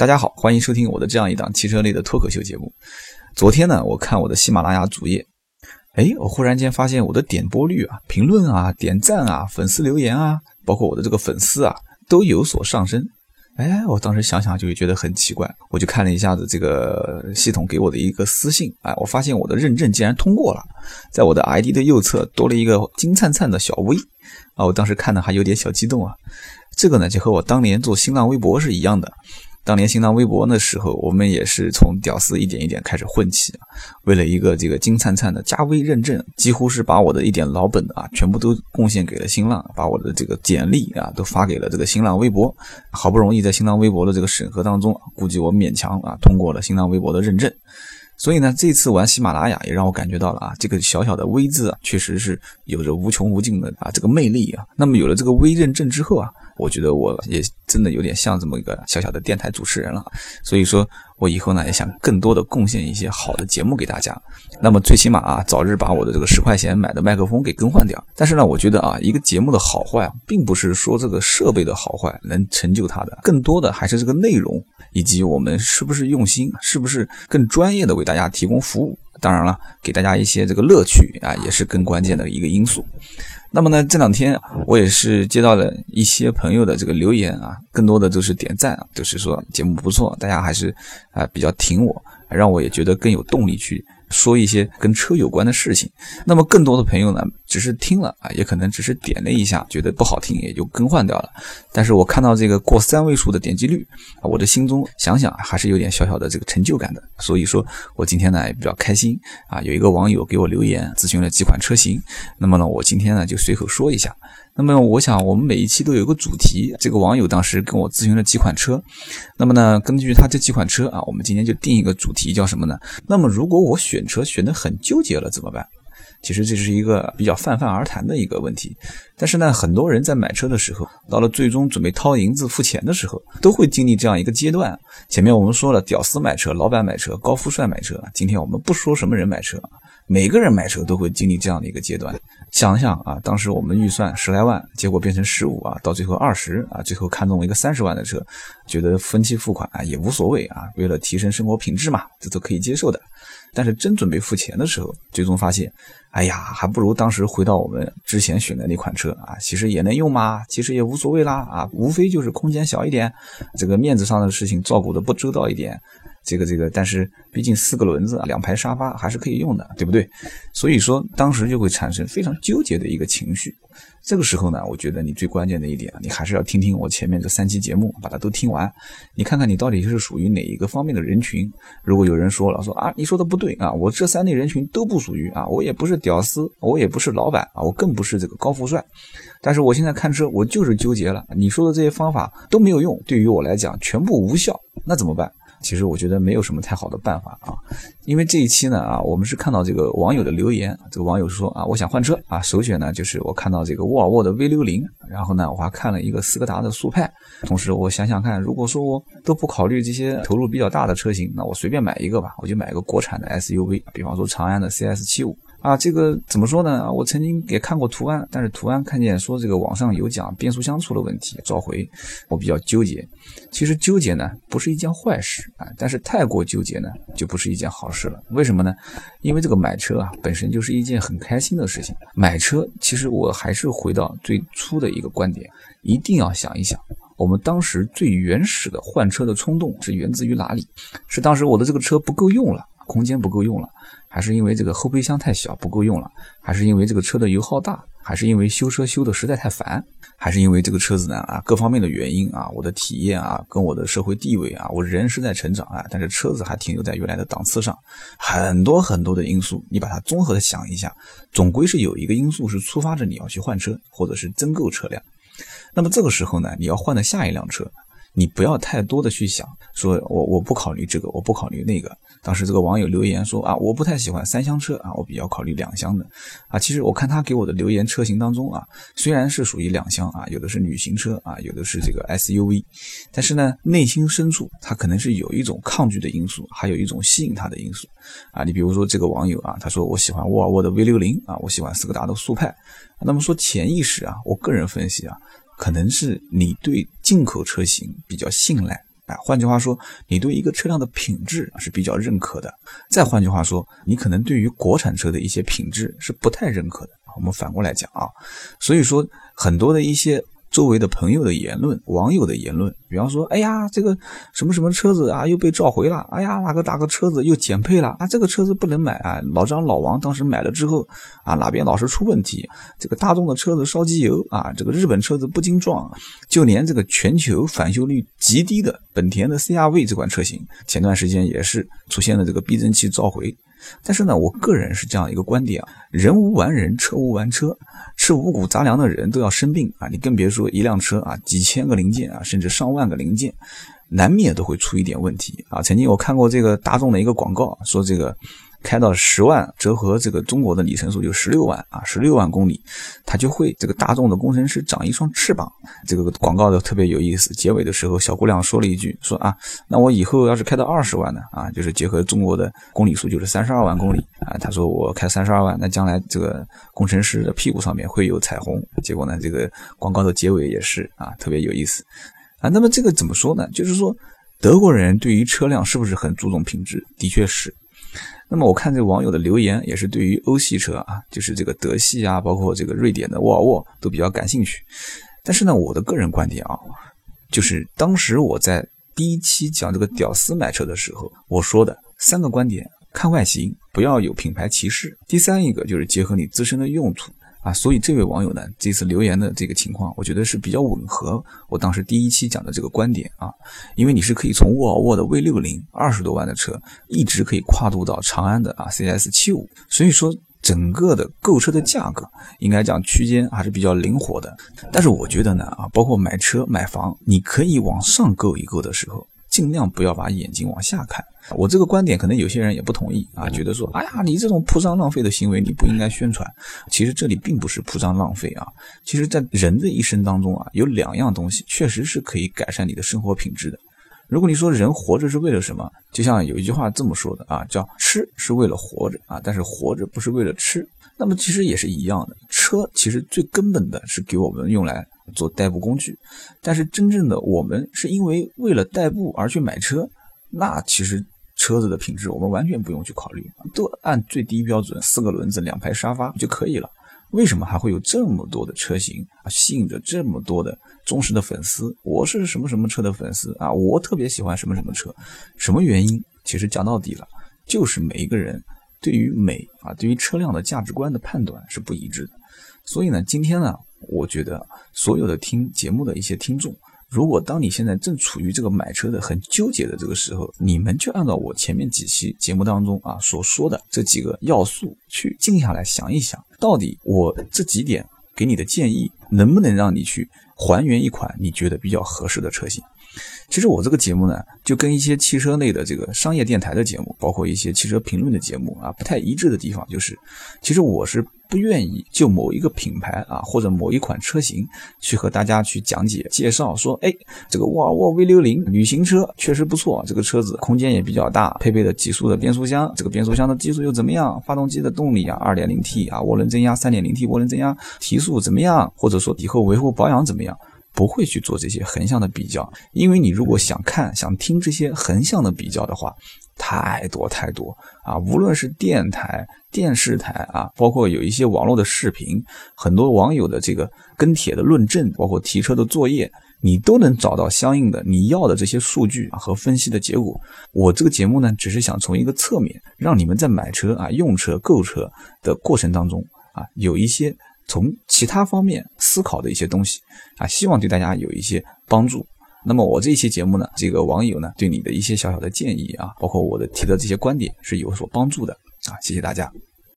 大家好，欢迎收听我的这样一档汽车类的脱口秀节目。昨天呢，我看我的喜马拉雅主页，哎，我忽然间发现我的点播率啊、评论啊、点赞啊、粉丝留言啊，包括我的这个粉丝啊，都有所上升。哎，我当时想想就会觉得很奇怪，我就看了一下子这个系统给我的一个私信，哎，我发现我的认证竟然通过了，在我的 ID 的右侧多了一个金灿灿的小 V，啊，我当时看的还有点小激动啊。这个呢，就和我当年做新浪微博是一样的。当年新浪微博那时候，我们也是从屌丝一点一点开始混起啊。为了一个这个金灿灿的加微认证，几乎是把我的一点老本啊，全部都贡献给了新浪，把我的这个简历啊，都发给了这个新浪微博。好不容易在新浪微博的这个审核当中，估计我勉强啊通过了新浪微博的认证。所以呢，这次玩喜马拉雅也让我感觉到了啊，这个小小的微字啊，确实是有着无穷无尽的啊这个魅力啊。那么有了这个微认证之后啊。我觉得我也真的有点像这么一个小小的电台主持人了，所以说我以后呢也想更多的贡献一些好的节目给大家。那么最起码啊，早日把我的这个十块钱买的麦克风给更换掉。但是呢，我觉得啊，一个节目的好坏啊，并不是说这个设备的好坏能成就它的，更多的还是这个内容以及我们是不是用心，是不是更专业的为大家提供服务。当然了，给大家一些这个乐趣啊，也是更关键的一个因素。那么呢，这两天我也是接到了一些朋友的这个留言啊，更多的都是点赞啊，都是说节目不错，大家还是啊比较挺我，让我也觉得更有动力去。说一些跟车有关的事情，那么更多的朋友呢，只是听了啊，也可能只是点了一下，觉得不好听，也就更换掉了。但是我看到这个过三位数的点击率啊，我的心中想想还是有点小小的这个成就感的。所以说我今天呢也比较开心啊，有一个网友给我留言咨询了几款车型，那么呢我今天呢就随口说一下。那么我想，我们每一期都有一个主题。这个网友当时跟我咨询了几款车，那么呢，根据他这几款车啊，我们今天就定一个主题，叫什么呢？那么如果我选车选得很纠结了怎么办？其实这是一个比较泛泛而谈的一个问题。但是呢，很多人在买车的时候，到了最终准备掏银子付钱的时候，都会经历这样一个阶段。前面我们说了，屌丝买车、老板买车、高富帅买车，今天我们不说什么人买车。每个人买车都会经历这样的一个阶段，想想啊，当时我们预算十来万，结果变成十五啊，到最后二十啊，最后看中了一个三十万的车，觉得分期付款啊也无所谓啊，为了提升生活品质嘛，这都可以接受的。但是真准备付钱的时候，最终发现，哎呀，还不如当时回到我们之前选的那款车啊，其实也能用嘛，其实也无所谓啦啊，无非就是空间小一点，这个面子上的事情照顾的不周到一点。这个这个，但是毕竟四个轮子，两排沙发还是可以用的，对不对？所以说当时就会产生非常纠结的一个情绪。这个时候呢，我觉得你最关键的一点，你还是要听听我前面这三期节目，把它都听完，你看看你到底是属于哪一个方面的人群。如果有人说了说啊，你说的不对啊，我这三类人群都不属于啊，我也不是屌丝，我也不是老板啊，我更不是这个高富帅，但是我现在看车我就是纠结了，你说的这些方法都没有用，对于我来讲全部无效，那怎么办？其实我觉得没有什么太好的办法啊，因为这一期呢啊，我们是看到这个网友的留言，这个网友说啊，我想换车啊，首选呢就是我看到这个沃尔沃的 V 六零，然后呢我还看了一个斯柯达的速派，同时我想想看，如果说我都不考虑这些投入比较大的车型，那我随便买一个吧，我就买个国产的 SUV，比方说长安的 CS 七五。啊，这个怎么说呢？我曾经也看过途安，但是途安看见说这个网上有讲变速箱出了问题，召回，我比较纠结。其实纠结呢不是一件坏事啊，但是太过纠结呢就不是一件好事了。为什么呢？因为这个买车啊本身就是一件很开心的事情。买车其实我还是回到最初的一个观点，一定要想一想，我们当时最原始的换车的冲动是源自于哪里？是当时我的这个车不够用了。空间不够用了，还是因为这个后备箱太小不够用了，还是因为这个车的油耗大，还是因为修车修的实在太烦，还是因为这个车子呢啊各方面的原因啊，我的体验啊跟我的社会地位啊，我人是在成长啊，但是车子还停留在原来的档次上，很多很多的因素，你把它综合的想一下，总归是有一个因素是触发着你要去换车或者是增购车辆。那么这个时候呢，你要换的下一辆车。你不要太多的去想，说我我不考虑这个，我不考虑那个。当时这个网友留言说啊，我不太喜欢三厢车啊，我比较考虑两厢的啊。其实我看他给我的留言车型当中啊，虽然是属于两厢啊，有的是旅行车啊，有的是这个 SUV，但是呢，内心深处他可能是有一种抗拒的因素，还有一种吸引他的因素啊。你比如说这个网友啊，他说我喜欢沃尔沃的 V60 啊，我喜欢斯柯达的速派。那么说潜意识啊，我个人分析啊。可能是你对进口车型比较信赖，啊，换句话说，你对一个车辆的品质是比较认可的。再换句话说，你可能对于国产车的一些品质是不太认可的。我们反过来讲啊，所以说很多的一些。周围的朋友的言论，网友的言论，比方说，哎呀，这个什么什么车子啊，又被召回了，哎呀，哪个哪个车子又减配了。啊，这个车子不能买啊，老张老王当时买了之后啊，哪边老是出问题，这个大众的车子烧机油啊，这个日本车子不经撞，就连这个全球返修率极低的本田的 CR-V 这款车型，前段时间也是出现了这个避震器召回。但是呢，我个人是这样一个观点啊，人无完人，车无完车，吃五谷杂粮的人都要生病啊，你更别说一辆车啊，几千个零件啊，甚至上万个零件，难免都会出一点问题啊。曾经我看过这个大众的一个广告，说这个。开到十万，折合这个中国的里程数就十六万啊，十六万公里，它就会这个大众的工程师长一双翅膀。这个广告的特别有意思。结尾的时候，小姑娘说了一句：“说啊，那我以后要是开到二十万呢？啊，就是结合中国的公里数，就是三十二万公里啊。”她说：“我开三十二万，那将来这个工程师的屁股上面会有彩虹。”结果呢，这个广告的结尾也是啊，特别有意思啊。那么这个怎么说呢？就是说德国人对于车辆是不是很注重品质？的确是。那么我看这网友的留言也是对于欧系车啊，就是这个德系啊，包括这个瑞典的沃尔沃都比较感兴趣。但是呢，我的个人观点啊，就是当时我在第一期讲这个屌丝买车的时候，我说的三个观点：看外形，不要有品牌歧视；第三一个就是结合你自身的用途。啊，所以这位网友呢，这次留言的这个情况，我觉得是比较吻合我当时第一期讲的这个观点啊，因为你是可以从沃尔沃的 V 六零二十多万的车，一直可以跨度到长安的啊 CS 七五，所以说整个的购车的价格应该讲区间还是比较灵活的。但是我觉得呢，啊，包括买车买房，你可以往上购一购的时候，尽量不要把眼睛往下看。我这个观点可能有些人也不同意啊，觉得说，哎呀，你这种铺张浪费的行为你不应该宣传。其实这里并不是铺张浪费啊，其实在人的一生当中啊，有两样东西确实是可以改善你的生活品质的。如果你说人活着是为了什么，就像有一句话这么说的啊，叫吃是为了活着啊，但是活着不是为了吃。那么其实也是一样的，车其实最根本的是给我们用来做代步工具，但是真正的我们是因为为了代步而去买车，那其实。车子的品质，我们完全不用去考虑，都按最低标准，四个轮子，两排沙发就可以了。为什么还会有这么多的车型啊，吸引着这么多的忠实的粉丝？我是什么什么车的粉丝啊，我特别喜欢什么什么车，什么原因？其实讲到底了，就是每一个人对于美啊，对于车辆的价值观的判断是不一致的。所以呢，今天呢，我觉得所有的听节目的一些听众。如果当你现在正处于这个买车的很纠结的这个时候，你们就按照我前面几期节目当中啊所说的这几个要素去静下来想一想，到底我这几点给你的建议能不能让你去还原一款你觉得比较合适的车型？其实我这个节目呢，就跟一些汽车类的这个商业电台的节目，包括一些汽车评论的节目啊，不太一致的地方就是，其实我是。不愿意就某一个品牌啊，或者某一款车型去和大家去讲解介绍，说，哎，这个沃尔沃 V60 旅行车确实不错，这个车子空间也比较大，配备的几速的变速箱，这个变速箱的技术又怎么样？发动机的动力啊，2.0T 啊，涡轮增压，3.0T 涡轮增压，提速怎么样？或者说以后维护保养怎么样？不会去做这些横向的比较，因为你如果想看、想听这些横向的比较的话。太多太多啊！无论是电台、电视台啊，包括有一些网络的视频，很多网友的这个跟帖的论证，包括提车的作业，你都能找到相应的你要的这些数据和分析的结果。我这个节目呢，只是想从一个侧面，让你们在买车啊、用车、购车的过程当中啊，有一些从其他方面思考的一些东西啊，希望对大家有一些帮助。那么我这一期节目呢，这个网友呢对你的一些小小的建议啊，包括我的提的这些观点是有所帮助的啊，谢谢大家。